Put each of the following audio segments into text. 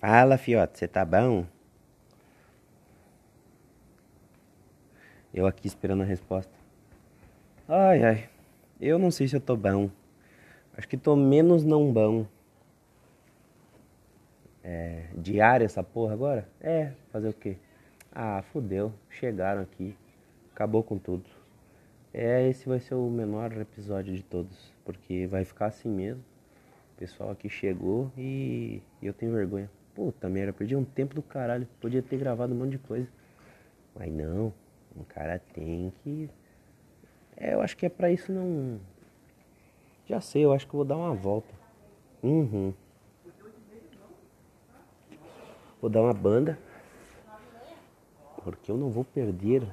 Fala, fiote, você tá bom? Eu aqui esperando a resposta. Ai, ai. Eu não sei se eu tô bom. Acho que tô menos não bom. É, diária essa porra agora? É, fazer o quê? Ah, fudeu. Chegaram aqui. Acabou com tudo. É, esse vai ser o menor episódio de todos. Porque vai ficar assim mesmo. O pessoal aqui chegou e eu tenho vergonha. Puta merda, perdi um tempo do caralho. Podia ter gravado um monte de coisa. Mas não, o cara tem que. É, eu acho que é pra isso não. Já sei, eu acho que vou dar uma volta. Uhum. Vou dar uma banda. Porque eu não vou perder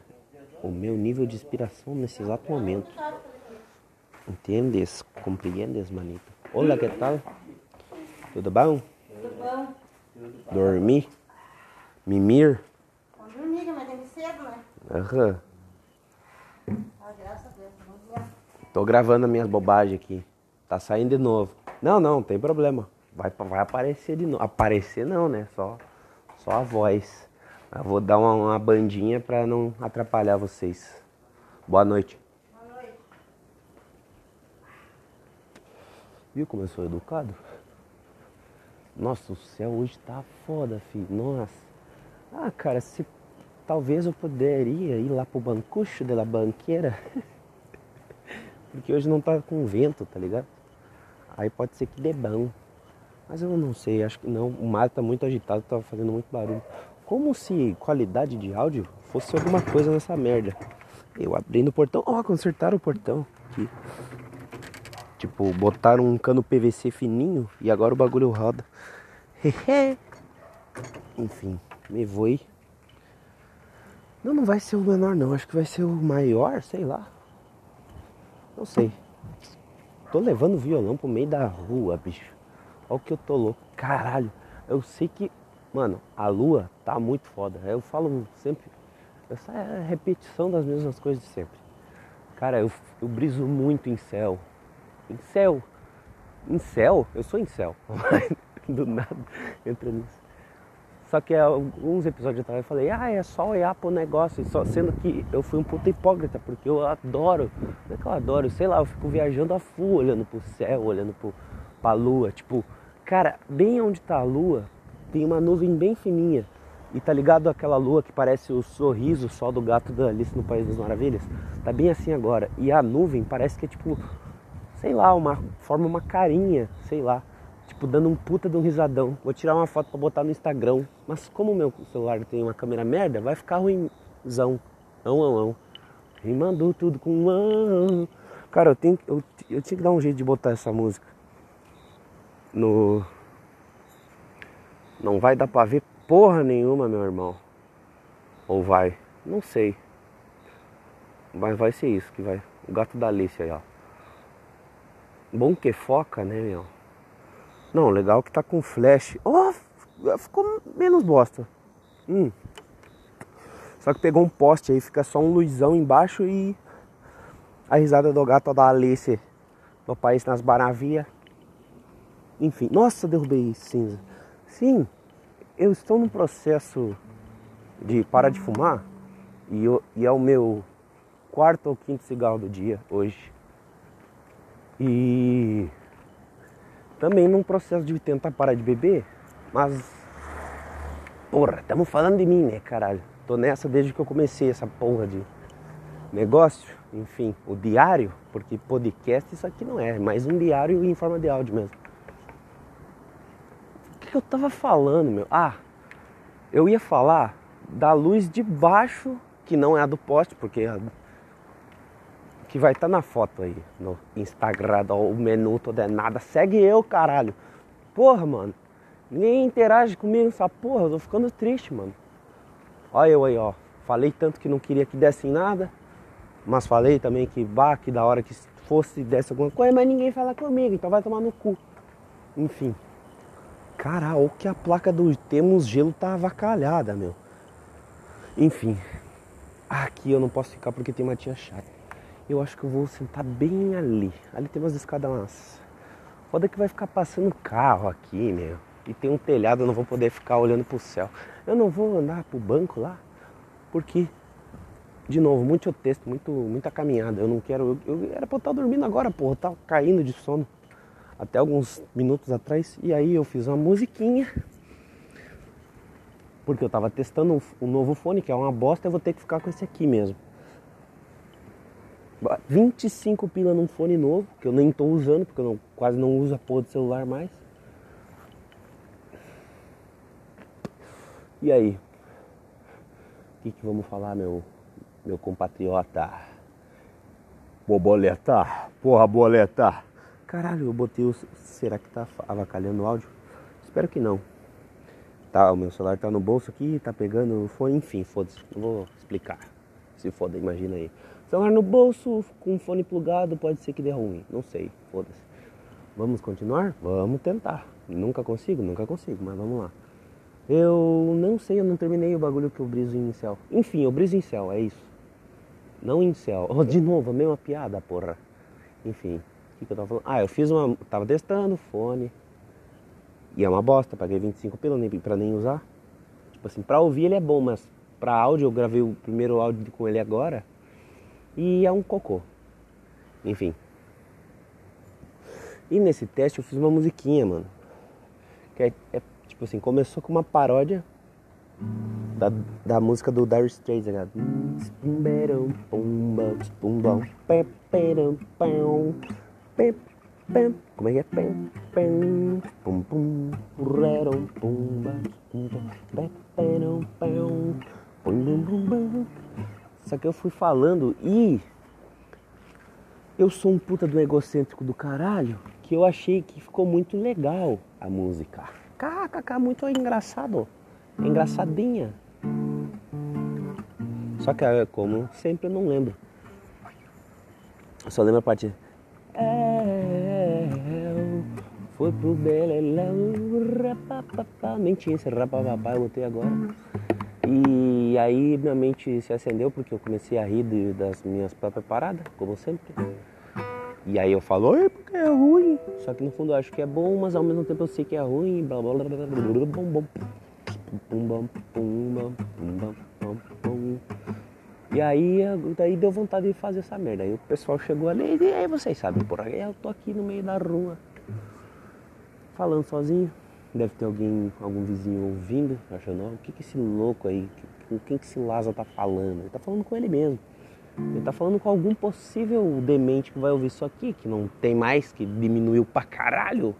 o meu nível de inspiração nesse exato momento. Entendes? Compreendes, manito? Olá, que tal? Tudo bom? Tudo bom? Dormir? Mimir? Vamos dormir, mas tem que cedo, né? Aham. Ah, graças a Deus. Vamos. Tô gravando as minhas bobagens aqui. Tá saindo de novo. Não, não, tem problema. Vai, vai aparecer de novo. Aparecer não, né? Só, só a voz. Eu vou dar uma, uma bandinha pra não atrapalhar vocês. Boa noite. Boa noite. Viu como eu sou educado? Nossa, o céu hoje tá foda, filho. Nossa. Ah, cara, se talvez eu poderia ir lá pro bancucho de la banqueira. Porque hoje não tá com vento, tá ligado? Aí pode ser que dê bom. Mas eu não sei, acho que não. O mar tá muito agitado, tá fazendo muito barulho. Como se qualidade de áudio fosse alguma coisa nessa merda. Eu abrindo o portão. Ó, consertaram o portão aqui. Tipo, botaram um cano PVC fininho e agora o bagulho roda. Enfim, me voe. Não, não vai ser o menor não, acho que vai ser o maior, sei lá. Não sei. Tô levando violão pro meio da rua, bicho. Olha o que eu tô louco. Caralho, eu sei que. Mano, a lua tá muito foda. Eu falo sempre. Essa é a repetição das mesmas coisas de sempre. Cara, eu, eu briso muito em céu. Em céu. Em céu? Eu sou em céu. Do nada entra nisso. Só que alguns episódios atrás eu falei, ah, é só olhar pro negócio, só sendo que eu fui um puta hipócrita, porque eu adoro, não é que eu adoro, sei lá, eu fico viajando a full, olhando pro céu, olhando pro, pra lua, tipo, cara, bem onde tá a lua, tem uma nuvem bem fininha. E tá ligado aquela lua que parece o sorriso só do gato da Alice no País das Maravilhas? Tá bem assim agora. E a nuvem parece que é tipo, sei lá, uma forma uma carinha, sei lá, tipo dando um puta de um risadão. Vou tirar uma foto pra botar no Instagram. Mas como o meu celular tem uma câmera merda, vai ficar ruimzão. Não, não, não. Rimando tudo com um. Cara, eu tenho, eu, eu tinha que dar um jeito de botar essa música no. Não vai dar pra ver porra nenhuma, meu irmão. Ou vai? Não sei. Mas vai ser isso que vai. O gato da Alice aí, ó. Bom que foca, né, meu? Não, legal que tá com flash. Oh, ficou menos bosta. Hum. Só que pegou um poste aí, fica só um luzão embaixo e a risada do gato da Alice no país nas maravilhas. Enfim, nossa, derrubei cinza. Sim, eu estou num processo de parar de fumar e, eu, e é o meu quarto ou quinto cigarro do dia hoje. E também num processo de tentar parar de beber, mas porra, estamos falando de mim, né, caralho? Tô nessa desde que eu comecei essa porra de negócio, enfim, o diário, porque podcast isso aqui não é, é mais um diário em forma de áudio mesmo. O que eu tava falando, meu? Ah, eu ia falar da luz de baixo, que não é a do poste, porque que vai estar tá na foto aí no Instagram, ó, o menu todo é nada. Segue eu, caralho. Porra, mano. Ninguém interage comigo nessa porra, eu tô ficando triste, mano. Olha eu aí, ó. Falei tanto que não queria que desse em nada, mas falei também que bah, que da hora que fosse desse alguma coisa, mas ninguém fala comigo, então vai tomar no cu. Enfim. Caralho, que a placa do Temos Gelo tá avacalhada, meu. Enfim. Aqui eu não posso ficar porque tem uma tia chata. Eu acho que eu vou sentar bem ali. Ali tem umas escadas, mas foda que vai ficar passando carro aqui, meu. e tem um telhado, eu não vou poder ficar olhando pro céu. Eu não vou andar pro banco lá, porque, de novo, muito texto, muito, muita caminhada. Eu não quero. Eu, eu era pra eu estar dormindo agora, porra, eu tava caindo de sono até alguns minutos atrás. E aí eu fiz uma musiquinha. Porque eu tava testando um, um novo fone, que é uma bosta, eu vou ter que ficar com esse aqui mesmo. 25 pila num fone novo, que eu nem tô usando, porque eu não, quase não uso a porra do celular mais. E aí? O que, que vamos falar, meu, meu compatriota? Boboleta, porra, boleta. Caralho, eu botei o. Será que tá avacalhando o áudio? Espero que não. Tá, o meu celular tá no bolso aqui, tá pegando. Foi, enfim, foda-se. Não vou explicar. Se foda, imagina aí. Celular no bolso, com fone plugado, pode ser que dê ruim. Não sei, foda-se. Vamos continuar? Vamos tentar. Nunca consigo? Nunca consigo, mas vamos lá. Eu não sei, eu não terminei o bagulho que eu briso em céu. Enfim, eu briso em céu, é isso. Não em céu. Oh, de novo, a mesma piada, porra. Enfim, o que, que eu tava falando? Ah, eu fiz uma. Tava testando fone. E é uma bosta, paguei 25 pila nem, pra nem usar. Tipo assim, pra ouvir ele é bom, mas pra áudio eu gravei o primeiro áudio com ele agora. E é um cocô. Enfim. E nesse teste eu fiz uma musiquinha, mano. Que é, é tipo assim, começou com uma paródia da, da música do Dire Straits, tá Como é que é? Pum, pum, só que eu fui falando e eu sou um puta do egocêntrico do caralho que eu achei que ficou muito legal a música. KKK, muito engraçado. Engraçadinha. Só que como sempre eu não lembro. Eu só lembro a parte. É, foi pro Beleléu, rapapapá. Nem tinha esse rapapapá, eu botei agora. E aí minha mente se acendeu porque eu comecei a rir de, das minhas próprias paradas, como sempre. E aí eu falo, é porque é ruim. Só que no fundo eu acho que é bom, mas ao mesmo tempo eu sei que é ruim. Blá blá blá blá blá. E aí, daí deu vontade de fazer essa merda. Aí o pessoal chegou ali e aí vocês sabem, porra, eu tô aqui no meio da rua falando sozinho. Deve ter alguém, algum vizinho ouvindo, achando, oh, o que, que esse louco aí, com quem que esse Lázaro tá falando? Ele tá falando com ele mesmo. Ele tá falando com algum possível demente que vai ouvir isso aqui, que não tem mais, que diminuiu pra caralho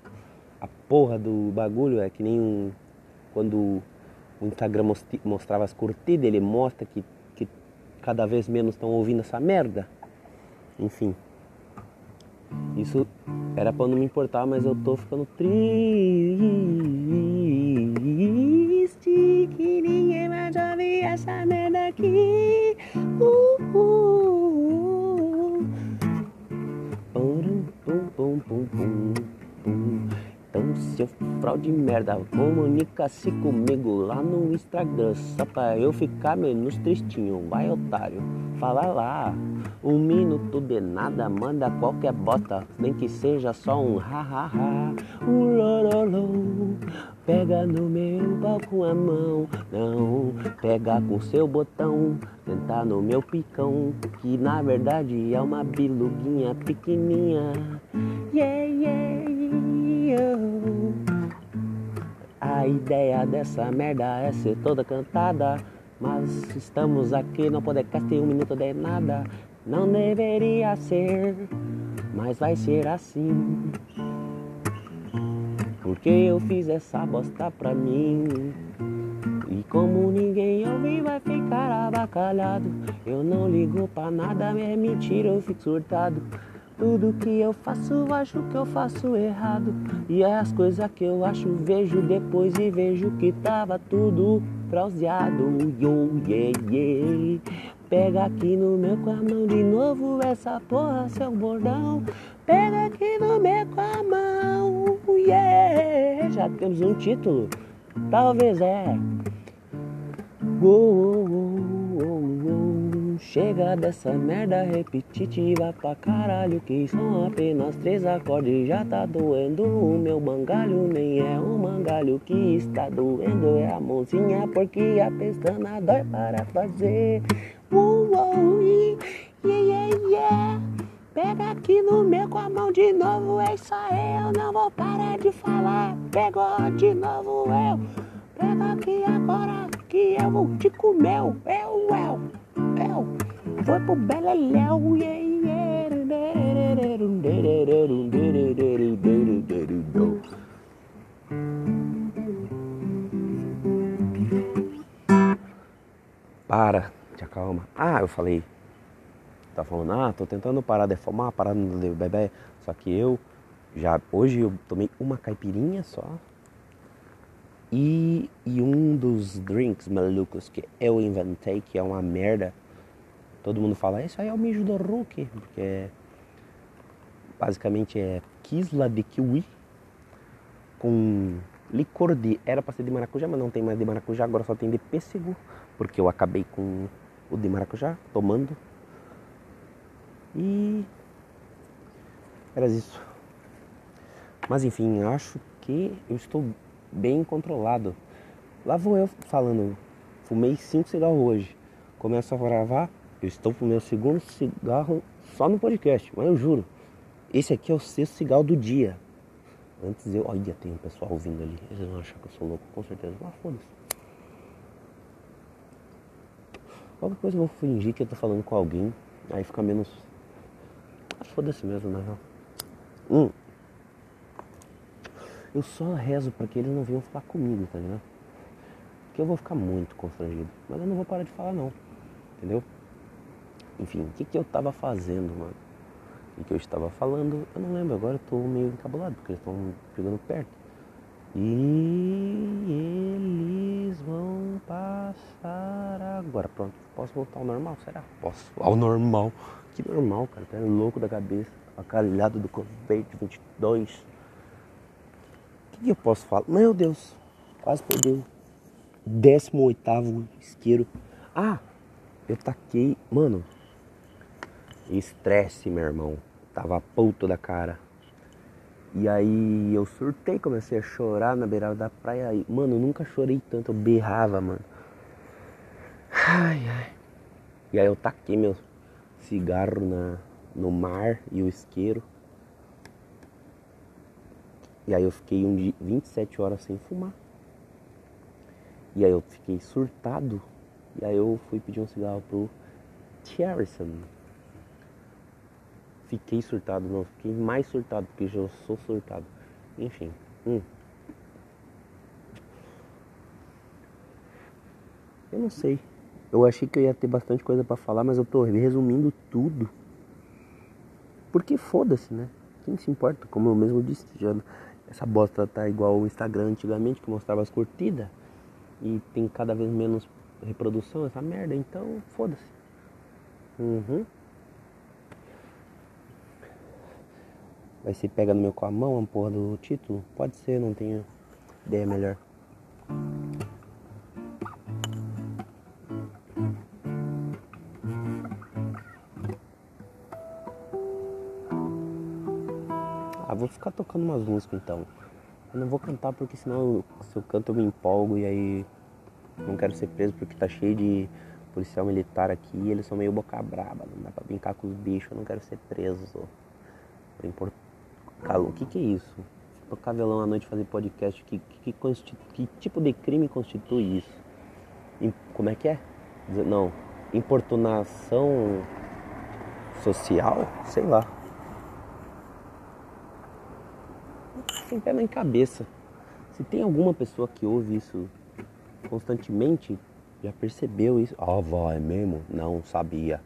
a porra do bagulho. É que nem um, quando o Instagram mostrava as curtidas, ele mostra que, que cada vez menos estão ouvindo essa merda. Enfim. Isso era pra não me importar, mas eu tô ficando triste que ninguém mais ouve essa merda aqui. Uh, uh, uh. Pum, pum, pum, pum, pum. Seu fraude merda, comunica-se comigo lá no Instagram, só pra eu ficar menos tristinho. Vai, otário, fala lá. Um minuto de nada, manda qualquer bota, nem que seja só um ha-ha-ha. Um lorolô, pega no meu pau com a mão, não, pega com seu botão, sentar no meu picão, que na verdade é uma biluguinha pequenininha. Yeah, yeah, A ideia dessa merda é ser toda cantada. Mas estamos aqui no podcast um minuto de nada. Não deveria ser, mas vai ser assim. Porque eu fiz essa bosta pra mim. E como ninguém ouve, vai ficar abacalhado. Eu não ligo pra nada, é mentira, eu fico surtado. Tudo que eu faço, acho que eu faço errado. E as coisas que eu acho, vejo depois e vejo que tava tudo bronzeado. Yo, yeah, yeah. Pega aqui no meu com a mão de novo essa porra, seu bordão. Pega aqui no meu com a mão, yeah. Já temos um título, talvez é. Chega dessa merda repetitiva pra caralho Que são apenas três acordes. Já tá doendo o meu mangalho Nem é o mangalho que está doendo. É a mãozinha porque a pestana dói para fazer. Uh, uh, yeah, yeah, yeah. Pega aqui no meu com a mão de novo É isso aí, eu não vou parar de falar. Pegou de novo eu. Pega aqui agora que eu vou te comer Eu, eu, eu Foi pro Beleléu. Para, te acalma. Ah, eu falei. Tá falando, ah, tô tentando parar de fumar, parar de beber. Só que eu já hoje eu tomei uma caipirinha só. E, e um dos drinks malucos que eu inventei, que é uma merda. Todo mundo fala, isso aí é o mijo do Hulk, porque é, basicamente é quisla de kiwi com licor de. Era pra ser de maracujá, mas não tem mais de maracujá, agora só tem de pêssego, porque eu acabei com o de maracujá tomando. E era isso. Mas enfim, acho que eu estou bem controlado. Lá vou eu falando, fumei cinco cigarros hoje. Começo a gravar, eu estou com o meu segundo cigarro só no podcast, mas eu juro. Esse aqui é o sexto cigarro do dia. Antes eu. Olha, tem um pessoal ouvindo ali. Eles vão achar que eu sou louco, com certeza. Mas foda-se. Qualquer coisa eu vou fingir que eu tô falando com alguém. Aí fica menos. Ah, foda-se mesmo, na real. Hum. Eu só rezo para que eles não venham falar comigo, tá ligado? Porque eu vou ficar muito constrangido. Mas eu não vou parar de falar não. Entendeu? Enfim, o que, que eu tava fazendo, mano? O que eu estava falando, eu não lembro, agora eu tô meio encabulado, porque eles estão chegando perto. E eles vão passar agora. Pronto, posso voltar ao normal? Será? Posso. Ao normal. Que normal, cara. Tá louco da cabeça. Acalhado do Covid-22. O que, que eu posso falar? Meu Deus, quase perdi. 18 isqueiro. Ah, eu taquei. Mano, estresse, meu irmão. Tava puto da cara. E aí eu surtei, comecei a chorar na beirada da praia. Mano, eu nunca chorei tanto, eu berrava, mano. Ai, ai. E aí eu taquei meu cigarro na, no mar e o isqueiro. E aí eu fiquei um dia, 27 horas sem fumar. E aí eu fiquei surtado. E aí eu fui pedir um cigarro pro Cherrison. Fiquei surtado, não, fiquei mais surtado, porque já sou surtado. Enfim. Hum. Eu não sei. Eu achei que eu ia ter bastante coisa para falar, mas eu tô resumindo tudo. Porque foda-se, né? Quem se importa? Como eu mesmo disse, já essa bosta tá igual o Instagram antigamente, que mostrava as curtidas. E tem cada vez menos reprodução, essa merda. Então, foda-se. Uhum. Vai ser pega no meu com a mão a porra do título? Pode ser, não tenho ideia melhor. Ah, vou ficar tocando umas músicas então. Eu não vou cantar porque senão se eu canto eu me empolgo e aí não quero ser preso porque tá cheio de policial militar aqui eles são meio boca braba, não dá pra brincar com os bichos, eu não quero ser preso. É importante Calou, o que, que é isso? Tocar violão à noite fazer podcast, que, que, que, que tipo de crime constitui isso? Como é que é? Não, importunação social? Sei lá. Sem pé nem cabeça. Se tem alguma pessoa que ouve isso constantemente, já percebeu isso? Ah, oh, é mesmo? Não sabia.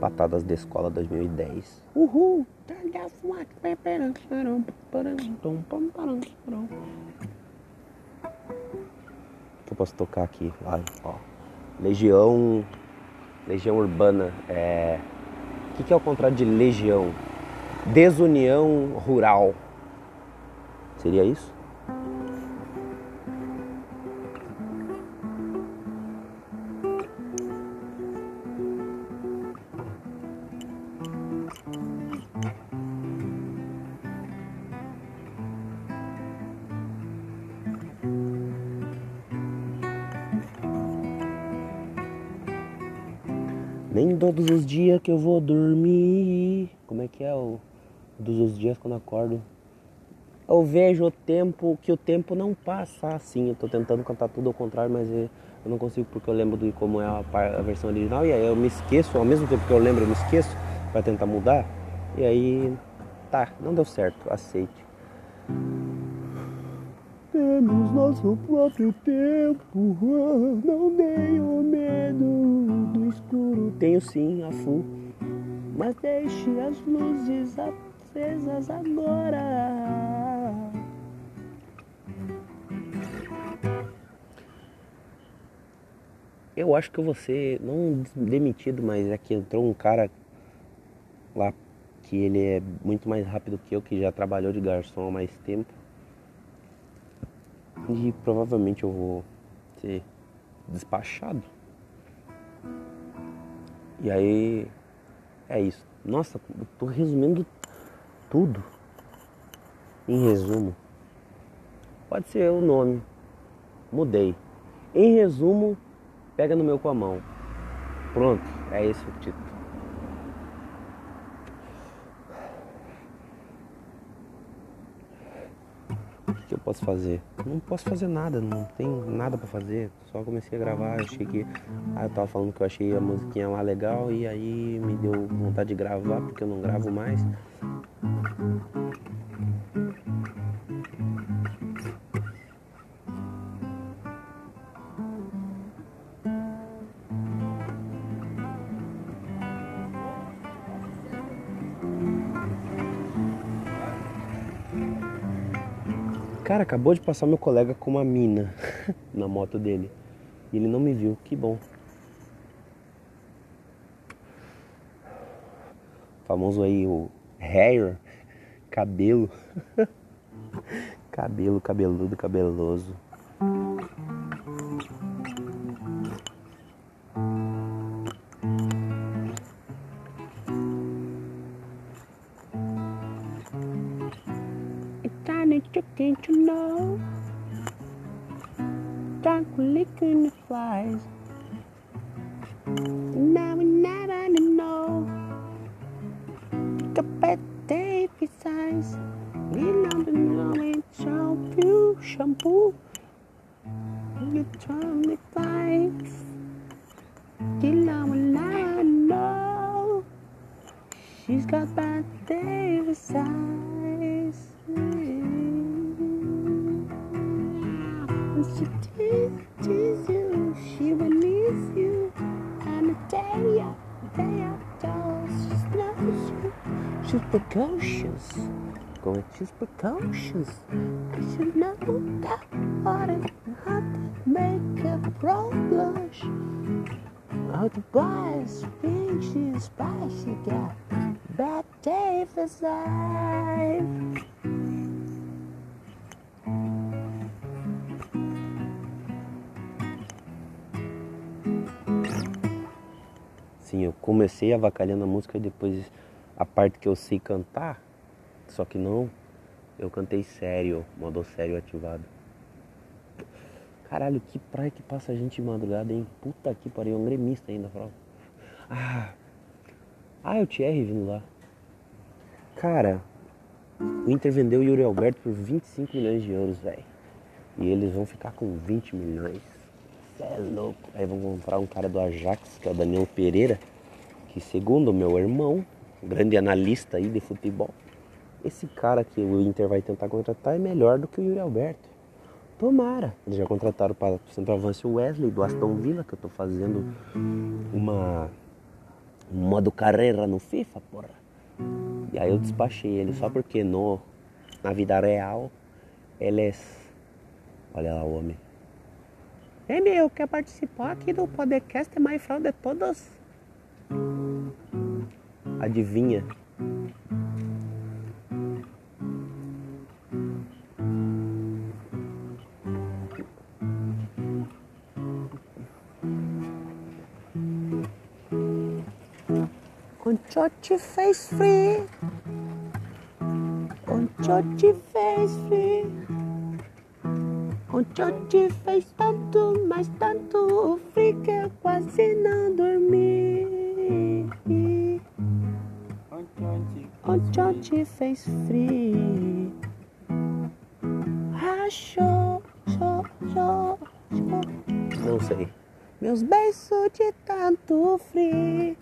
Patadas da Escola 2010. Uhul! Eu posso tocar aqui? Vai, ó. Legião. Legião Urbana. É. O que, que é o contrário de legião? Desunião Rural. Seria isso? Que eu vou dormir. Como é que é o todos os dias quando acordo? Eu vejo o tempo que o tempo não passa assim. Eu tô tentando cantar tudo ao contrário, mas eu não consigo porque eu lembro de como é a, a versão original e aí eu me esqueço, ao mesmo tempo que eu lembro, eu me esqueço para tentar mudar. E aí tá, não deu certo, aceite. Temos nosso próprio tempo, não tenho medo do escuro. Tenho sim a full, mas deixe as luzes acesas agora. Eu acho que eu vou ser, não demitido, mas é que entrou um cara lá que ele é muito mais rápido que eu, que já trabalhou de garçom há mais tempo. E provavelmente eu vou ser despachado. E aí é isso. Nossa, eu tô resumindo tudo. Em resumo. Pode ser o nome. Mudei. Em resumo, pega no meu com a mão. Pronto, é esse o título. Que eu posso fazer? Não posso fazer nada, não tem nada para fazer. Só comecei a gravar, achei que. Ah, eu tava falando que eu achei a musiquinha lá legal e aí me deu vontade de gravar porque eu não gravo mais. Cara, acabou de passar meu colega com uma mina na moto dele. E ele não me viu, que bom. famoso aí o hair, cabelo. cabelo, cabeludo, cabeloso. Precocious. Cause you know that what not to make a blush. How boys think she's spicy, got bad day for life. Sim, eu comecei avacalhando a música e depois a parte que eu sei cantar, só que não, eu cantei sério, modo sério ativado. Caralho, que praia que passa a gente de madrugada, hein? Puta que pariu, um gremista ainda, prova. Ah, ah, é o Thierry vindo lá. Cara, o Inter vendeu o Yuri Alberto por 25 milhões de euros, velho. E eles vão ficar com 20 milhões. Cê é louco. Aí vão comprar um cara do Ajax, que é o Daniel Pereira, que segundo o meu irmão, grande analista aí de futebol, esse cara que o Inter vai tentar contratar é melhor do que o Yuri Alberto. Tomara. Eles já contrataram para o centroavance o Wesley do Aston Villa, que eu tô fazendo uma um modo carreira no FIFA, porra. E aí eu despachei ele só porque no na vida real ele é olha lá o homem Ei, meu, quer participar aqui do podcast mais fraude de todos? Adivinha? Conchote fez free. Conchote fez free. O te fez tanto, mas tanto frio que eu quase não dormi. Tchon te fez frio. Achou, chou, chou, chou. Não sei. Meus beijos de tanto frio.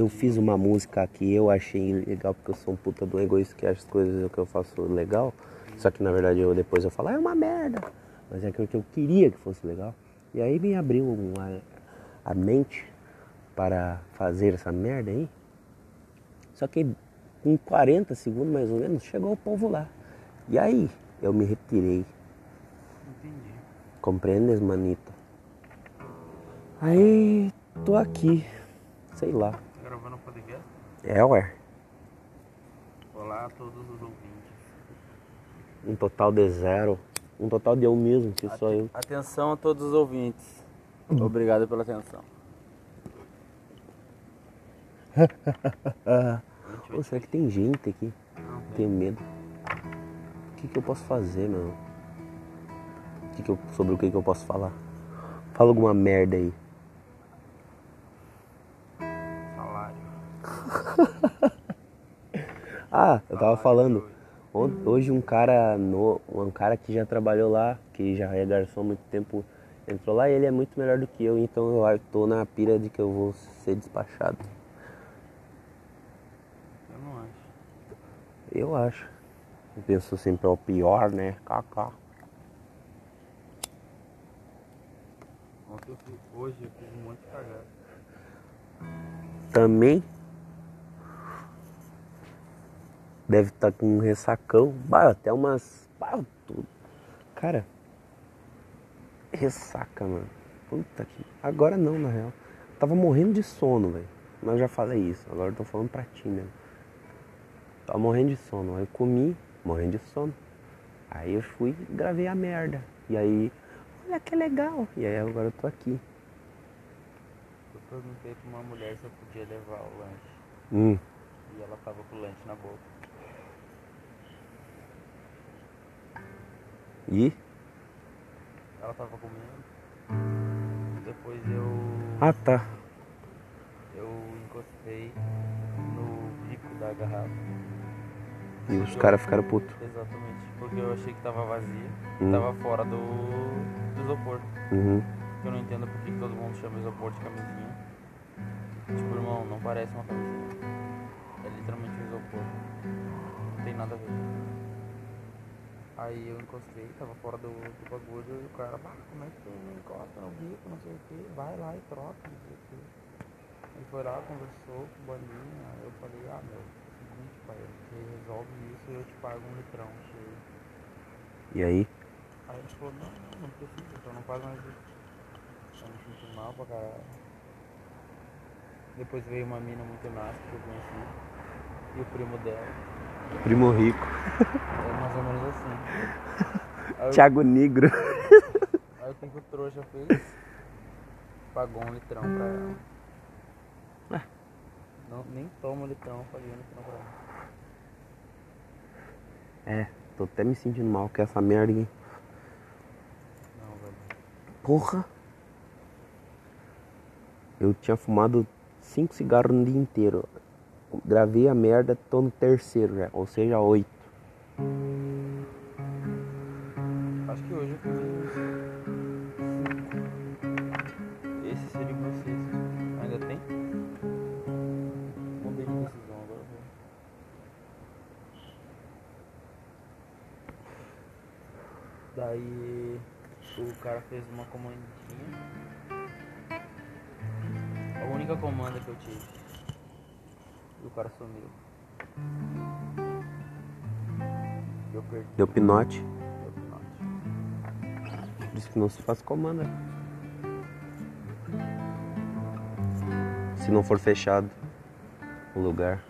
Eu fiz uma música que eu achei legal porque eu sou um puta do egoísta que acha as coisas que eu faço legal. Só que na verdade eu depois eu falo, ah, é uma merda. Mas é aquilo que eu queria que fosse legal. E aí me abriu uma, a mente para fazer essa merda aí. Só que com 40 segundos mais ou menos chegou o povo lá. E aí eu me retirei. Entendi. Compreendes, manito? Aí tô aqui. Sei lá. Tá gravando o podcast? É, ué. Olá a todos os ouvintes. Um total de zero. Um total de eu mesmo, que sou eu. Atenção a todos os ouvintes. Obrigado pela atenção. Pô, será que tem gente aqui? Não, tem. Tenho medo. O que, que eu posso fazer, meu? Que que eu- sobre o que, que eu posso falar? Fala alguma merda aí. Ah, eu tava falando. hoje. Um cara no, um cara que já trabalhou lá, que já é garçom há muito tempo, entrou lá e ele é muito melhor do que eu, então eu tô na pira de que eu vou ser despachado. Eu não acho. Eu acho. Eu penso sempre é o pior, né? KK. Ontem eu fiz, hoje eu fiz um monte de cagada. Também deve estar com um ressacão. Bah, até umas. Bah, tudo. Cara, ressaca, mano. Puta que. Agora não, na real. Tava morrendo de sono, velho. Mas eu já falei isso. Agora eu tô falando pra ti mesmo. Tava morrendo de sono. Aí eu comi, morrendo de sono. Aí eu fui e gravei a merda. E aí, olha que legal. E aí agora eu tô aqui. Eu perguntei pra uma mulher se eu podia levar o lanche. Hum. E ela tava com o lanche na boca. E? Ela tava comendo. Depois eu. Ah tá. Eu encostei no bico da garrafa. E os caras ficaram putos. Exatamente. Porque eu achei que tava vazia. Hum. Tava fora do, do isopor. Uhum. Eu não entendo por que todo mundo chama isopor de camisinha. Tipo, irmão, não parece uma camisinha. É literalmente um isopor. Não tem nada a ver. Aí eu encostei, tava fora do, do bagulho e o cara, bah, como é que tu não encosta no bico, não sei o que, vai lá e troca, não sei o que. Ele foi lá, conversou com o Boninha, aí eu falei, ah meu, é o seguinte, pai, você resolve isso e eu te pago um litrão cheio. E aí? Aí ele falou, não, não, não precisa, só não faz mais isso. Eu me senti mal pra caralho. Depois veio uma mina muito nasce que eu conheci. E o primo dela. Primo rico. É mais ou menos assim. Aí, eu- Thiago Negro. aí o que, o trouxa fez? Pagou um litrão pra ela. Ah. Não, nem toma litrão, paguei um litrão pra ela. É, tô até me sentindo mal com essa merda aqui. Não, velho. Porra. Eu tinha fumado cinco cigarros no dia inteiro. Gravei a merda, tô no terceiro já, ou seja, oito. Acho que hoje eu cinco. Esse seria o meu sexto. Ainda tem? Mudei de decisão agora. Daí o cara fez uma comandinha. A única comanda que eu tive. E o cara sumiu. Eu perdi. Deu pinote. Deu pinote. Por isso que não se faz comanda. Se não for fechado o lugar.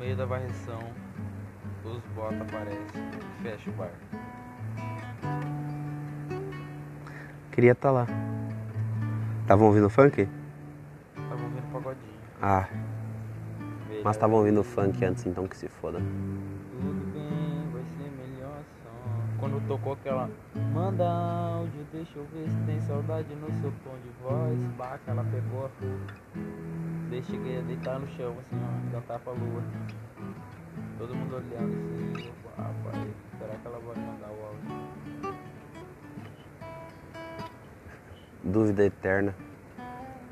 Meio da varreção, os bota aparecem e fecha o bar. Queria estar lá. Estavam ouvindo funk? Tava ouvindo pagodinho. Ah, Melhor mas estavam ouvindo funk antes, então que se foda. Tocou aquela Manda áudio, deixa eu ver se tem saudade no seu tom de voz. Baca, ela pegou. Daí cheguei a deitar no chão, assim, ó, cantar pra lua. Todo mundo olhando assim, eu, rapaz, será que ela vai mandar o áudio? Dúvida eterna.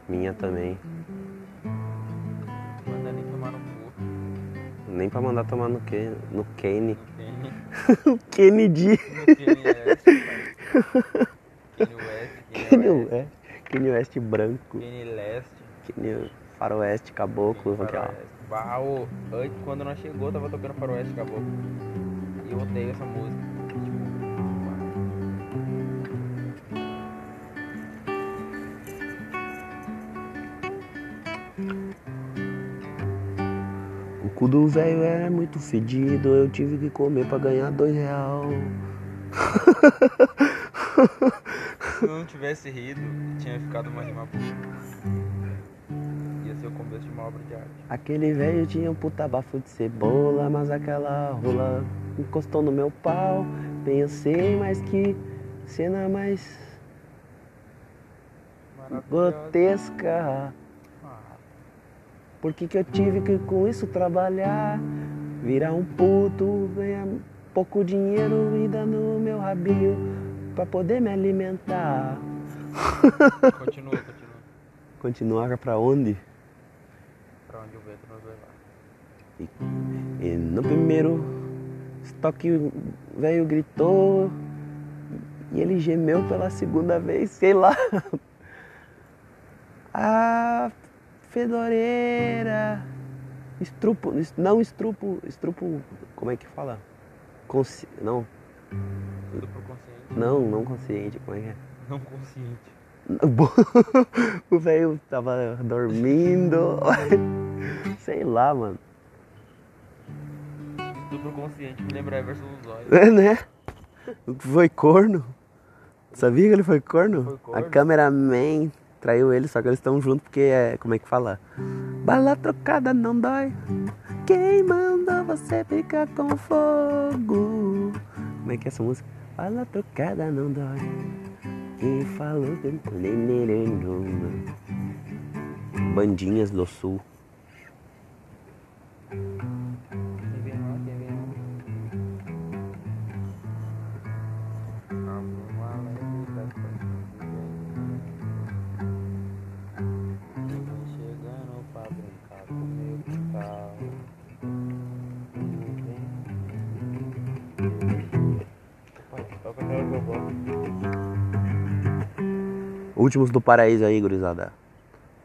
Minha também. Manda nem tomar no cu. Nem pra mandar tomar no Ken, no Kane. O Kennedy. Kanye West. Kanye West, branco. Kanye Leste. Kanye Faroeste caboclo. Faroeste. Bah, ô, antes, quando nós chegou, tava tocando Faroeste Caboclo. E eu odeio essa música. O do velho é muito fedido, eu tive que comer pra ganhar dois real. se eu não tivesse rido, tinha ficado uma rima. Ia ser o começo de uma obra de arte. Aquele velho tinha um puta bafo de cebola, mas aquela rola encostou no meu pau. Pensei, mas que cena mais grotesca. Ah, Por que, que eu tive que com isso trabalhar? Virar um puto, ganhar pouco dinheiro e dar no meu rabinho pra poder me alimentar. continua, continua. Continuar pra onde? Pra onde o vento nos levar. E no primeiro estoque o velho gritou e ele gemeu pela segunda vez, sei lá. A fedoreira. Estrupo, não estrupo, estrupo, como é que fala? Consci, não, Tudo pro consciente. não, não consciente, como é que é? Não consciente. O velho tava dormindo. Sei lá, mano. Tudo pro consciente me lembra Everson dos olhos. É, né? Foi corno. Sabia que ele foi corno? Foi corno. A cameraman traiu ele, só que eles estão juntos porque é. Como é que fala? Bala trocada não dói. Quem mandou você ficar com fogo? Como é que é essa música? Bala trocada não dói. Quem falou que. Bandinhas do Sul. Últimos do paraíso aí, gurizada.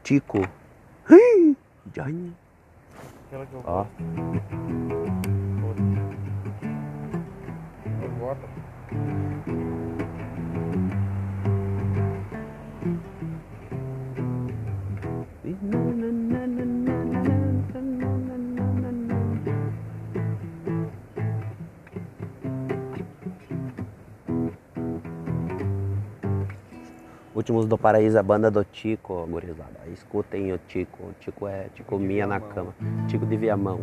Tico. Eu Últimos do Paraíso, a banda do Tico, gurizada. Escutem o Tico. O Tico é Tico Minha na cama. Tico de Viamão.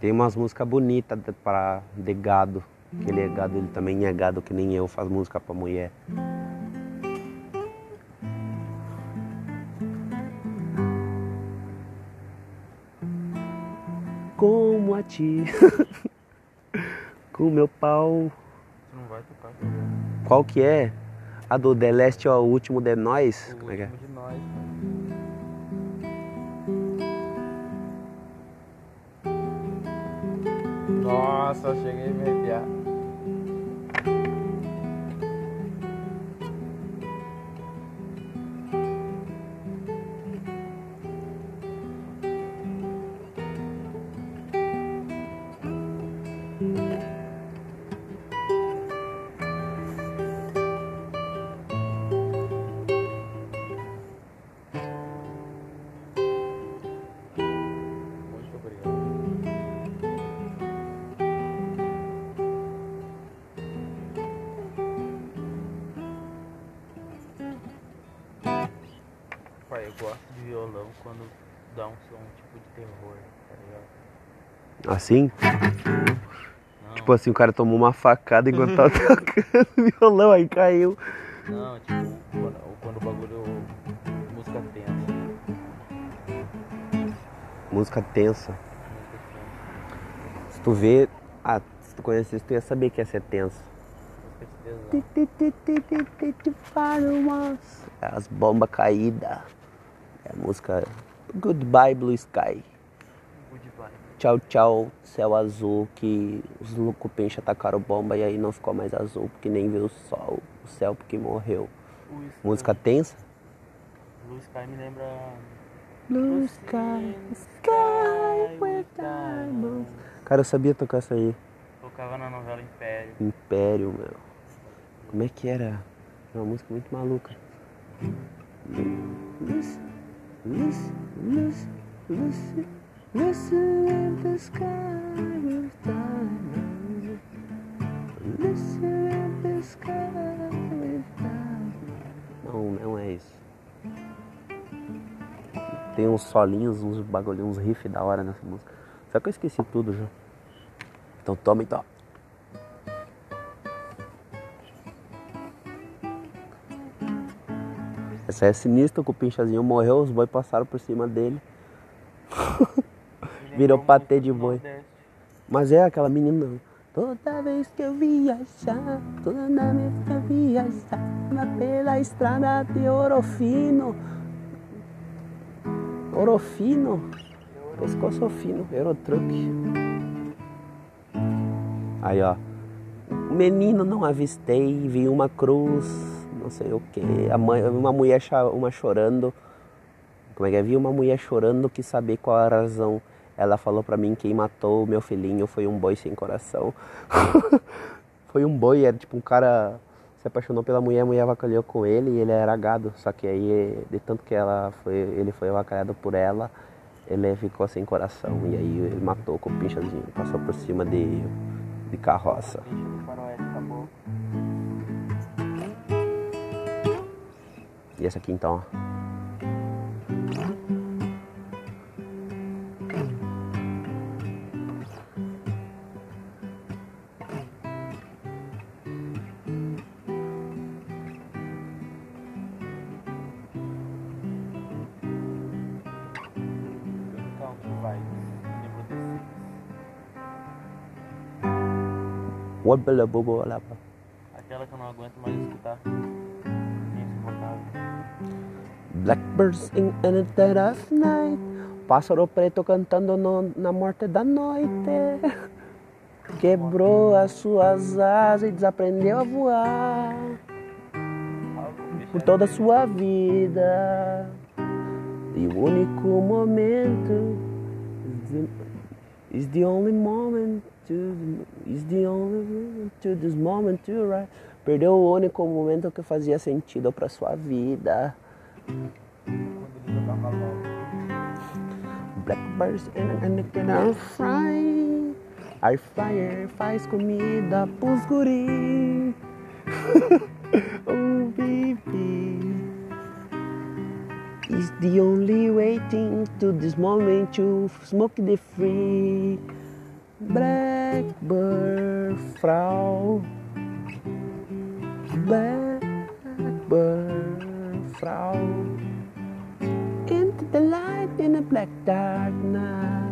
Tem umas músicas bonitas de- pra de gado. Que ele é gado, ele também é gado que nem eu, faz música pra mulher. Como a ti. Com meu pau. Você não vai tocar. Qual que é? A do The Last, ó, o último de nós. O Como é que é? último de nós. Nossa, cheguei a me arrepiar. Gosto de violão quando dá um som tipo de terror, tá ligado? Assim? Não, Tipo assim, o cara tomou uma facada enquanto tava tocando violão, aí caiu. não tipo, quando, quando o bagulho. música tensa. Música tensa. Música tensa. Se tu vê. Ah, se tu conhecesse, tu ia saber que ia ser tenso. É As bombas caídas. É a música Goodbye Blue Sky. Good vibe. Tchau, tchau, céu azul, que os loucupincha atacaram bomba e aí não ficou mais azul, porque nem viu o sol, o céu porque morreu. Música tensa? Blue Sky me lembra. Blue sky, sky with diamonds. Cara, eu sabia tocar essa aí. Tocava na novela Império. Império, meu. Como é que era? É uma música muito maluca. Listen, Não, não é isso. Tem uns solinhos, uns bagulhinhos, uns riffs da hora nessa música. Só que eu esqueci tudo já. Então toma então. É sinistra, que o pinchazinho morreu, os boi passaram por cima dele. Me Virou patê de boi. Mas é aquela menina. Toda vez que eu viajar, toda vez que eu viajar pela estrada de Orofino. Orofino? Pescoço fino, Eurotruck. Aí ó. Menino não avistei, vi uma cruz, não sei o que. Uma mulher uma chorando. Como é que é? Vi uma mulher chorando que saber qual a razão. Ela falou pra mim que quem matou meu filhinho foi um boi sem coração. foi um boi, era tipo um cara se apaixonou pela mulher, a mulher avacalhou com ele e ele era gado. Só que aí, de tanto que ela foi, ele foi avacalhado por ela, ele ficou sem coração. E aí ele matou com o pinchazinho, passou por cima de, de carroça. E essa aqui então, ó. Aquela que eu não aguento mais escutar. Blackbirds in the dead of night. Pássaro preto cantando no- na morte da noite. Quebrou as suas asas e desaprendeu a voar por toda a sua vida. E o único momento is the, only moment to is the only to this moment to right. Perdeu o único momento que fazia sentido para sua vida. Blackbirds and, are frying. Air fryer faz comida pros guri. oh baby. Is the only waiting to this moment to smoke the free. Blackbird Frau. Blackbird Frau. Into the light in a black dark night.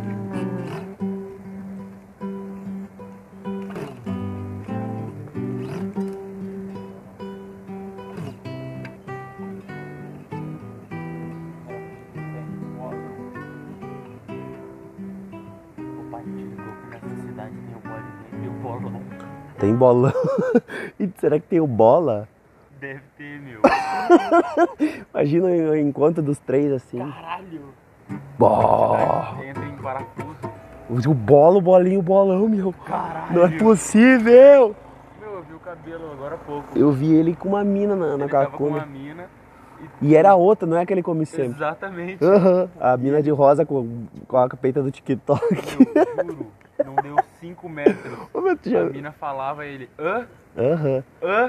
Tem bolão. Será que tem o bola? Deve ter, meu. Imagina o encontro dos três assim. Caralho. Bó. Entra em parafuso. O bola, o bolinho, o bolão, meu. Caralho. Não é possível. Meu, eu vi o cabelo agora há pouco. Eu vi ele com uma mina na, na Ele com uma mina. E era outra, não é aquele come sempre. Exatamente. Aham, A mina de rosa com, com a peita do TikTok. Meu, juro. Não deu 5 metros. Ô, meu, já- A mina falava ele, hã? Aham. Hã? Hã?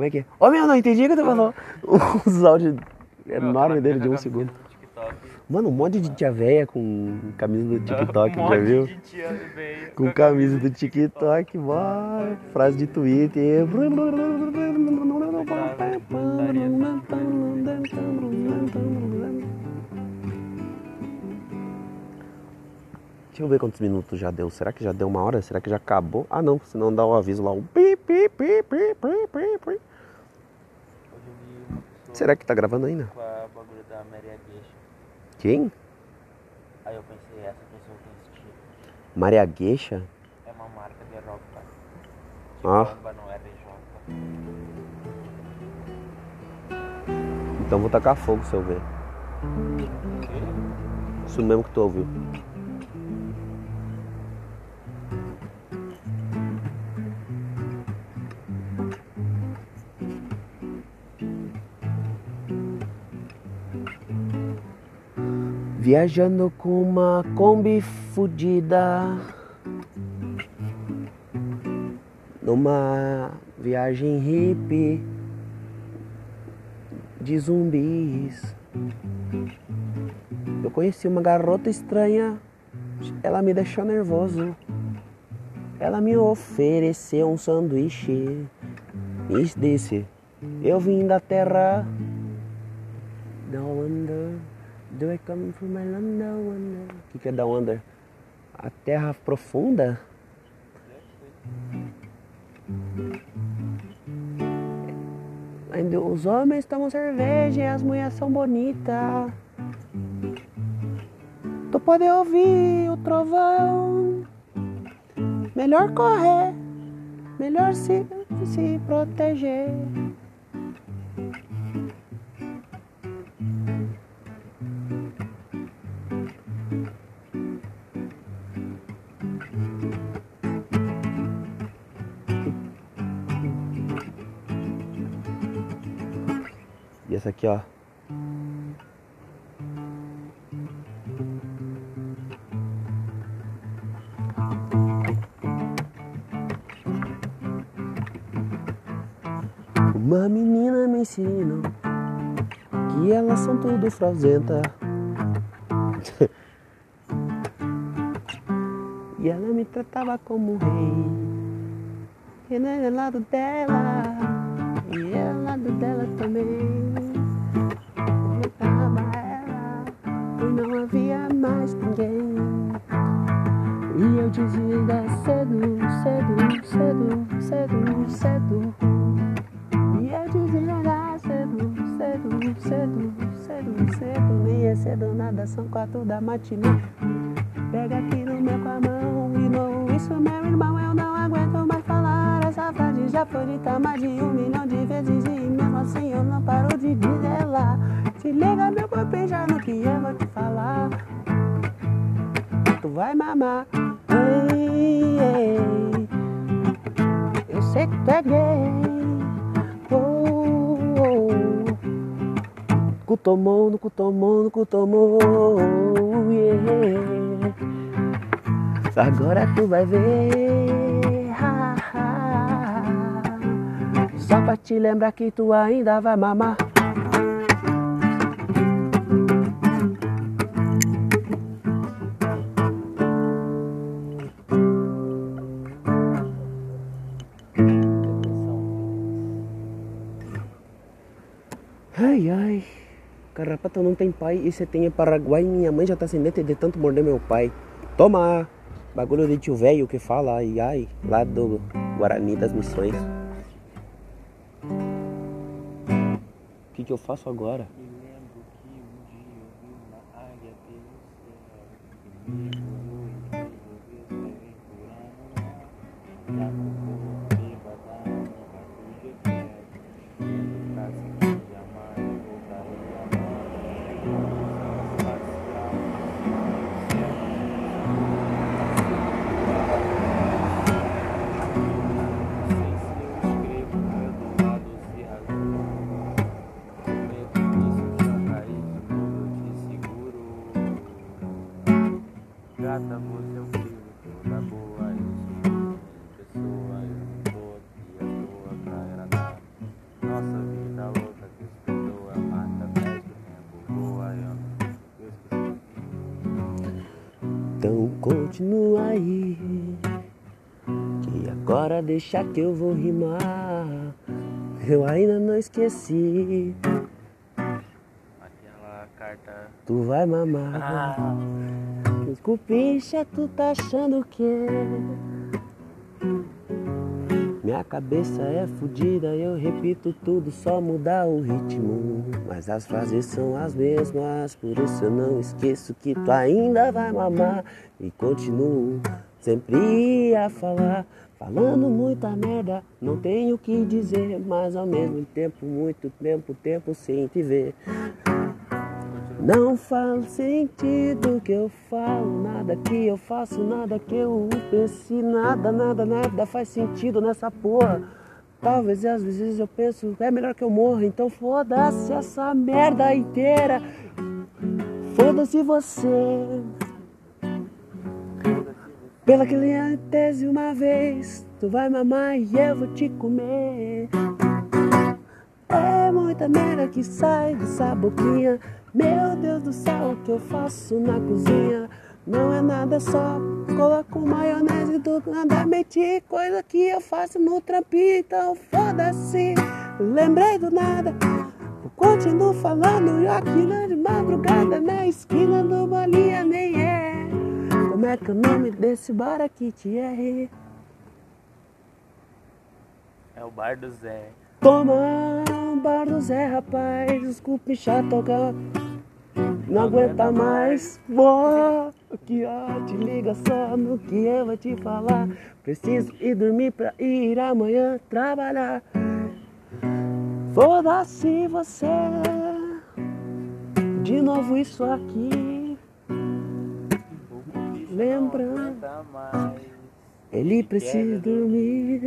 Como é que é? Ô meu, não entendi o que tu falou. Os áudios enorme dele de um segundo. Mano, um monte de tia véia com camisa do TikTok, um já viu? de tia veio Com camisa do TikTok, vai. Frase de Twitter. Deixa eu ver quantos minutos já deu. Será que já deu uma hora? Será que já acabou? Ah não, senão dá o aviso lá. Um pi, pi, pi, pi, pi, pi, pi. Hoje eu vi uma pessoa Será que tá gravando ainda? com a bagulho da Maria Gueixa. Quem? Aí eu pensei, essa pessoa tem esse tipo. Maria Gueixa? É uma marca de roupa. De Ah. bomba no RJ. Então vou tacar fogo se eu ver. Isso mesmo que tu ouviu. Viajando com uma Kombi fudida Numa viagem hippie de zumbis. Eu conheci uma garota estranha, ela me deixou nervoso. Ela me ofereceu um sanduíche e disse: Eu vim da terra. Down under, do I come from my land? O que, é down under? A terra profunda? Os homens tomam cerveja e as mulheres são bonitas. Tu pode ouvir o trovão. Melhor correr, melhor se, se proteger. Essa aqui, ó. Uma menina me ensinou que elas são tudo frauzenta. e ela me tratava como rei. E não é lado dela, e é lado dela também. Mais ninguém. E eu dizia cedo, cedo, cedo, cedo, cedo. E eu dizia cedo, cedo, cedo, cedo, cedo. Nem é cedo nada, são quatro da matinê. Pega aqui no meu com a mão e não isso, meu irmão, eu não aguento mais falar. Essa frase já foi dita mais de um milhão de vezes e mesmo assim eu não paro de dizer lá. Se liga, meu corpo, já no que eu vou te falar. Tu vai mamar, ei, ei. Eu sei que tu é gay. Oh, oh. Cutomou, no cutomou, no cutomou, yeah. Agora tu vai ver. Só pra te lembrar que tu ainda vai mamar. Carrapato não tem pai e você tem Paraguai. Minha mãe já tá sem dente de tanto morder meu pai. Toma! Bagulho de tio velho que fala, ai, ai, lá do Guarani das Missões. O que, que eu faço agora? gata, você é um filho, Na boa, eu sou uma pessoa, eu não tô aqui a toa pra agradar. Nossa vida louca que os perdoa, mata, perde o tempo, boa, eu Então continua aí. Que agora deixa que eu vou rimar. Eu ainda não esqueci. Aquela carta. Tu vai mamar. Ah. Desculpincha, tu tá achando que minha cabeça é fodida, eu repito tudo, só mudar o ritmo. Mas as frases são as mesmas, por isso eu não esqueço que tu ainda vai mamar. E continuo sempre a falar, falando muita merda, não tenho o que dizer, mas ao mesmo tempo, muito tempo, tempo sem te ver. Não faz sentido que eu falo, nada que eu faço, nada que eu pense, nada, nada, nada faz sentido nessa porra. Talvez às vezes eu penso, é melhor que eu morra, então foda-se essa merda inteira. Foda-se você. Pela uma vez, tu vai mamar e eu vou te comer. É muita merda que sai dessa boquinha. Meu Deus do céu, o que eu faço na cozinha? Não é nada só coloco maionese do nada meti coisa que eu faço no trampinho, então foda-se. Lembrei do nada, continuo falando aqui na de madrugada na esquina do bolinha nem é. Como é que é o nome desse bar aqui te é? é o bar do Zé. Toma bar do Zé, rapaz, desculpe chato tocar. Não aguenta mais, vó. Que ó, te liga só no que eu vou te falar. Preciso ir dormir pra ir amanhã trabalhar. Foda-se você. De novo isso aqui. Lembra? Ele precisa dormir.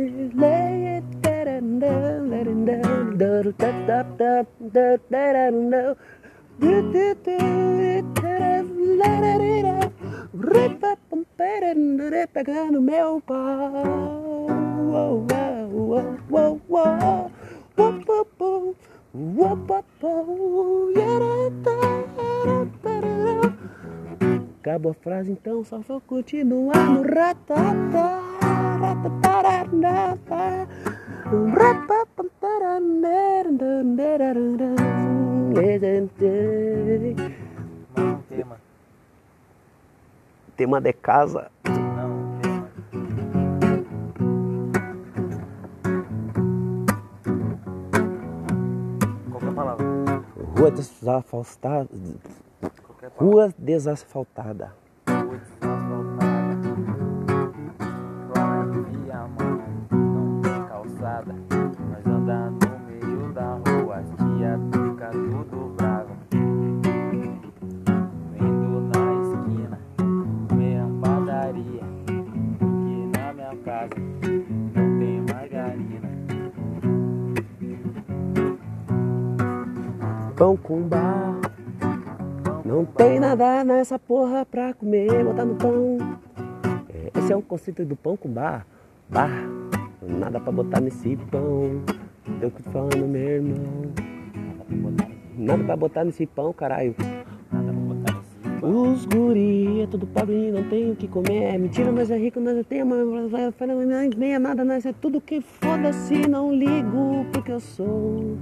Pegando meu pau. Acabou a frase, então só vou continuar no ratatá. Tema. Tema de casa. Não, tema. Qualquer palavra. Rua desasfaltada. Qualquer palavra. Rua desasfaltada. Calçada. Nós anda no meio da rua, as tia fica tudo brava. Vendo na esquina, meia padaria. Que na minha casa não tem margarina. Pão com bar. Não tem nada nessa porra pra comer, botar no pão. É, esse é o conceito do pão com bar. Bar. Nada pra botar nesse pão. Eu que tô falando, meu irmão. Nada pra botar nesse- pão, caralho. Os guri é tudo pobre, não tem o que comer. É mentira, nós é rico, nós não temos. Nem é nada, nós é tudo que foda-se. Não ligo porque eu sou.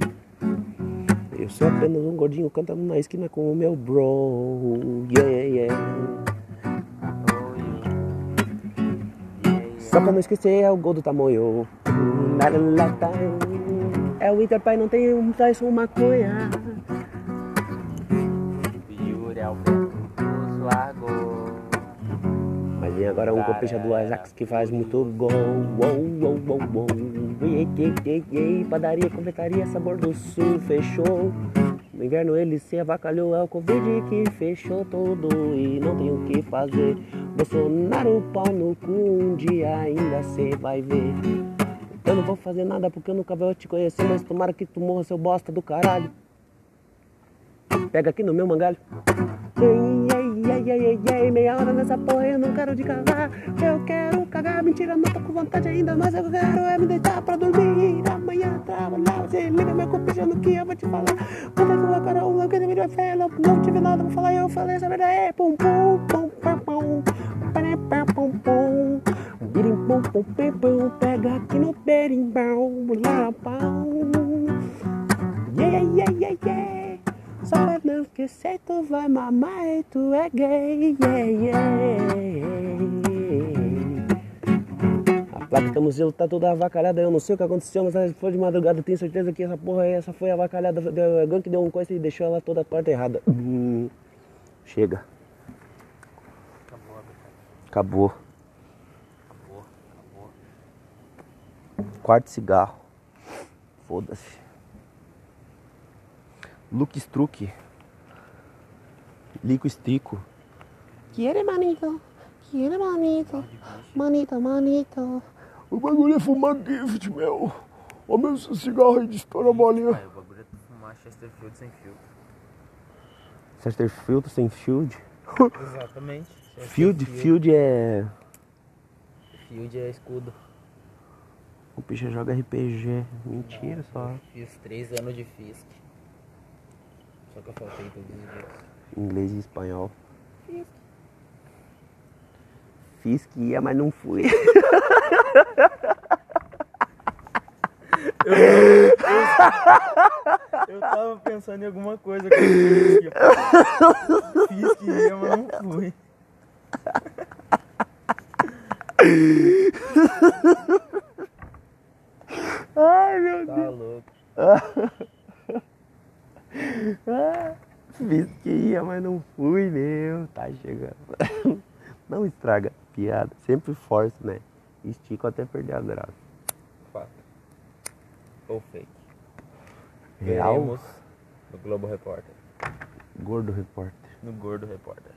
Eu sou apenas um gordinho cantando na esquina com o meu bro. Yeah, yeah, Só pra não esquecer, é o gol do tamanho. É o Inter, pai, não tem um, traz uma maconha. Yuri Alberto nos largou. Mas vem agora um copecha do Ajax que faz muito gol. Uou, uou, uou, uou. Ei, ei, ei, ei, padaria, completaria, sabor do sul, fechou. No inverno ele se avacalhou, é o Covid que fechou tudo e não tem o que fazer. Bolsonaro, pau no cu, um dia ainda cê vai ver. Eu não vou fazer nada porque eu nunca vou te conhecer, mas tomara que tu morra, seu bosta do caralho. Pega aqui no meu mangalho. Ei, ei, yeah, yeah, yeah. Meia hora nessa porra eu não quero de cagar. Eu quero cagar, mentira, não tô com vontade ainda. Mas eu quero é me deitar pra dormir. Amanhã trabalhar, você liga meu cupim no que eu vou te falar. Quando é eu vou cara, o que eu vai falar? Não tive nada pra falar, eu falei essa verdade. Pum, pum, pum, pum, pum. Pum, pum, pum. Pum, pum, pum, pum. Pega aqui no berimbau. Lá, pau. Yeah, yeah, yeah, yeah. Não esquecer, tu vai mamar e tu é gay. Yeah, yeah. A placa museu tá toda avacalhada, eu não sei o que aconteceu, mas foi de madrugada, eu tenho certeza que essa porra aí, essa foi avacalhada. Deu, alguém que deu um coisa e deixou ela toda a porta errada. Hum, Chega, acabou. Acabou, acabou. Quarto cigarro. Foda-se. Luke Struck. Lico Strico. Quiere manito. Quiere manito. Manito, manito. O bagulho é fumar gift, meu. Ó, meu cigarro aí de estoura a bolinha. O bagulho é fumar Chesterfield sem filtro. Chesterfield sem field. Exatamente. Field, field é. Field é escudo. O bicho joga RPG. Mentira só. Eu Fiz três anos de Fisk. Só que eu faltei todos os dias. Inglês e espanhol. Fiz que ia, mas não fui. Eu tava pensando em alguma coisa com Fisk. Fiz que ia, mas não fui. Ai, meu Tá louco. Fiz mas não fui, meu. Tá chegando. Não estraga piada. Sempre forço, né? Estico até perder a graça. Fato. Ou fake. Real, Veremos no Globo Repórter. gordo repórter. No Gordo Repórter.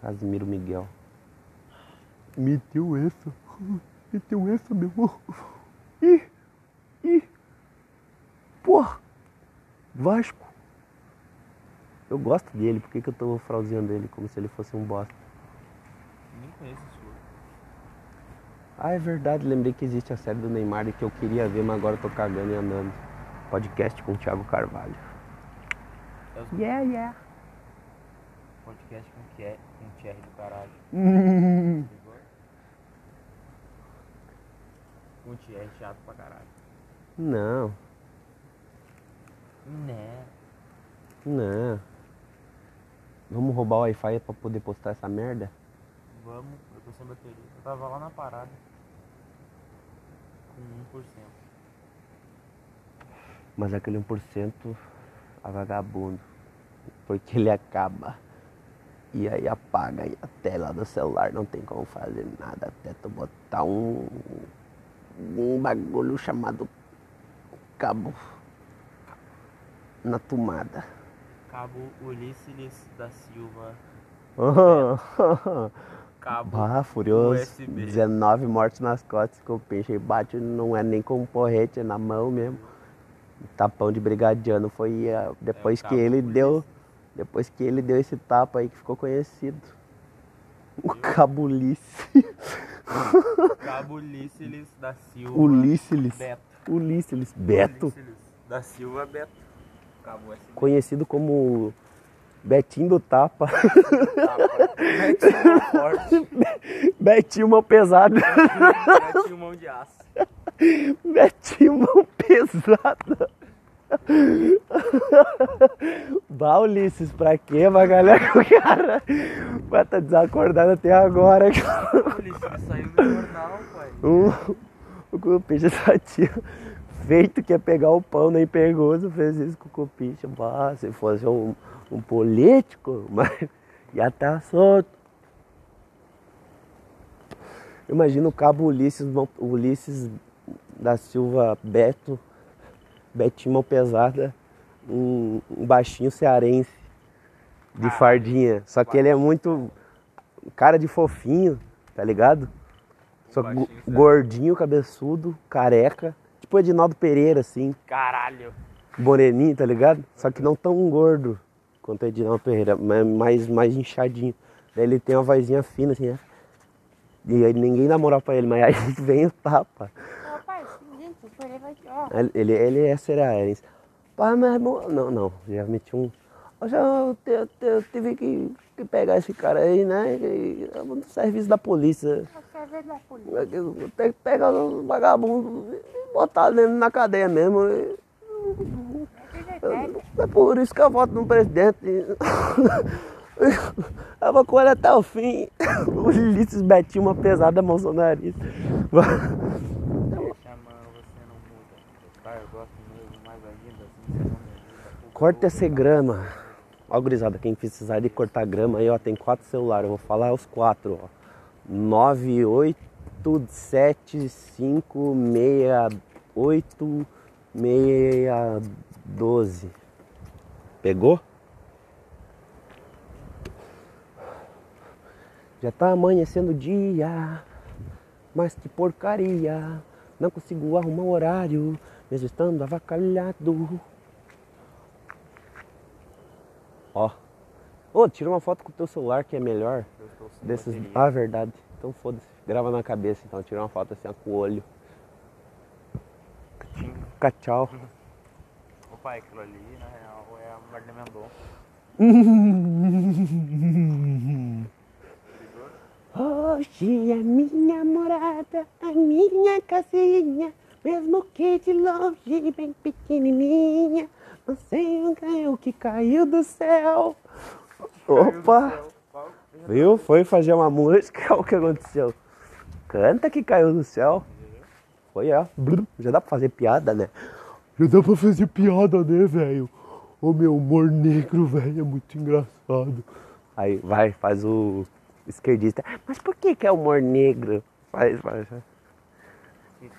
Casimiro Miguel. Meteu essa. Meteu essa, meu irmão. Ih, ih. Porra! Vasco. Eu gosto dele, por que, que eu tô frauseando ele como se ele fosse um bosta? Nem conheço esse jogo. Ah, é verdade, lembrei que existe a série do Neymar e que eu queria ver, mas agora eu tô cagando e andando. Podcast com o Thiago Carvalho. É os Yeah, yeah. podcast com que é com Thierry do caralho. Hum. Com Thierry chato pra caralho. Não, Né? não. Vamos roubar o Wi-Fi pra poder postar essa merda? Vamos, eu tô sem bateria. Eu tava lá na parada. Com 1%. Mas aquele 1% a vagabundo. Porque ele acaba. E aí apaga e a tela do celular não tem como fazer nada até tu botar um, um bagulho chamado cabo na tomada. Cabo Ulisses da Silva. Cabo furioso. USB. 19 mortos nas costas que o peixe bate não é nem com um porrete, é na mão mesmo. Tapão de brigadiano foi ah, depois É que cabo ele Ulisses. deu. Depois que ele deu esse tapa aí que ficou conhecido. O cabulice. Cabo Ulisses da Silva. Ulisses. Beto. Ulisses. Beto. Ulisses da Silva Beto. Conhecido como Betinho do Tapa. Tapa. Betinho forte. Betinho mão pesada. Betinho mão de aço. Betinho mão pesada. Bah, Ulisses, pra quê, galera? O cara vai estar desacordado até agora. Ulisses saiu do jornal, pai. O, o Cupicha só feito que ia pegar o pão, nem pegou, só fez isso com o Cupicha. Bah, se fosse um, um político, mas já tá solto. Imagina o cabo Ulisses, Ulisses da Silva Beto, Betinho Mão Pesada, um, um baixinho cearense de Ah, fardinha. Só que ele é muito cara de fofinho, tá ligado? Só gordinho, cabeçudo, careca. Tipo Edinaldo Pereira, assim, Caralho. moreninho, tá ligado? Só que não tão gordo quanto o Edinaldo Pereira, mas mais, mais inchadinho. Daí ele tem uma vozinha fina, assim, né? E aí ninguém dá moral pra ele, mas aí vem o tapa. O Ele, ele é cerearense. Pai, meu irmão. Não, não, já meti um. Eu, eu, eu tive que, que pegar esse cara aí, né? e- No serviço da polícia. é velho da polícia. Eu ter que pegar o vagabundo e botar dentro na cadeia mesmo. É por isso que eu voto no presidente. Eu vou ele até o fim. O Ulisses Betinho, uma pesada bolsonarista. Corta essa grama. Ó, gurizada, quem precisar de cortar grama aí, ó, tem quatro celulares. Eu vou falar os quatro, ó. 987568612. Pegou? Já tá amanhecendo o dia, mas que porcaria. Não consigo arrumar um horário, mesmo estando avacalhado. Ó. Ô, tira uma foto com o teu celular que é melhor. Eu estou sem Desses... Ah, verdade. Então foda-se. Grava na cabeça, então. Tira uma foto assim, ó, com o olho. Fica tchau. Ô pai, aquilo ali, na real, é a Marlene Mendonça. Hoje é minha morada, a minha casinha, mesmo que de longe, bem pequenininha. Não sei o que- o que caiu do céu. Opa! Viu? Foi fazer uma música, olha o que aconteceu. Canta que caiu do céu. Foi, ó. Já dá pra fazer piada, né? Já dá pra fazer piada, né, velho? O meu humor negro, velho, é muito engraçado. Aí vai, faz o esquerdista. Mas por que que é humor negro? Faz, faz.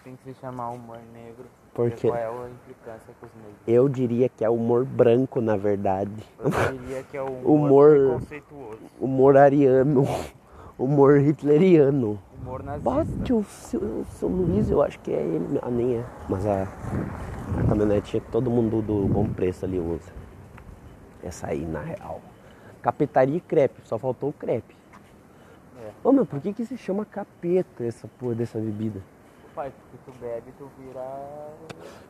tem que se chamar humor negro. Por porque? Qual é a implicância com os negros? Eu diria que é humor branco, na verdade. Eu diria que é o Humor- humor, preconceituoso. Humor ariano. Humor hitleriano. Humor nazista. Bote o seu, o seu Luiz, eu acho que é ele. Ah, nem é. Mas a, a caminhonetinha que todo mundo do bom preço ali usa. Essa aí, na real. Capetaria e crepe. Só faltou o crepe. É. Ô, meu, por que que se chama capeta essa porra dessa bebida? Pai, porque tu bebe, tu vira...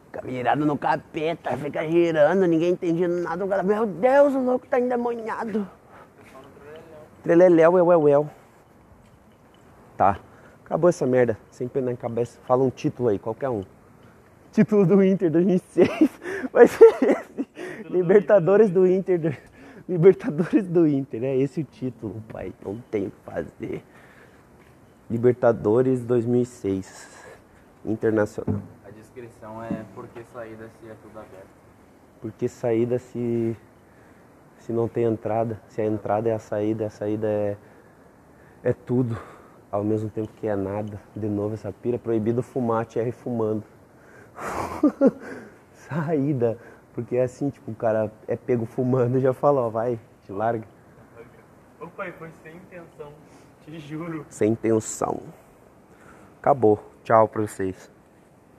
Fica virado no capeta, fica girando, ninguém entende nada. Meu Deus, o louco tá endemoniado. Treleléu, ué, ué, ué. Tá, acabou essa merda, sem pena na cabeça. Fala um título aí, qualquer um. Título do Inter 2006. Vai ser esse. Libertadores do Inter. do- Libertadores do Inter, é esse o título, pai. Não tem o que fazer. Libertadores 2006. Internacional. A descrição é porque saída se é tudo aberto. Porque saída se se não tem entrada, se a entrada é a saída, a saída é é tudo ao mesmo tempo que é nada. De novo essa pira, proibido fumar, TR fumando. saída, porque é assim, tipo, o cara é pego fumando e já fala, ó, vai, te larga. Ô pai, foi sem intenção, te juro. Sem intenção. Acabou. Tchau pra vocês.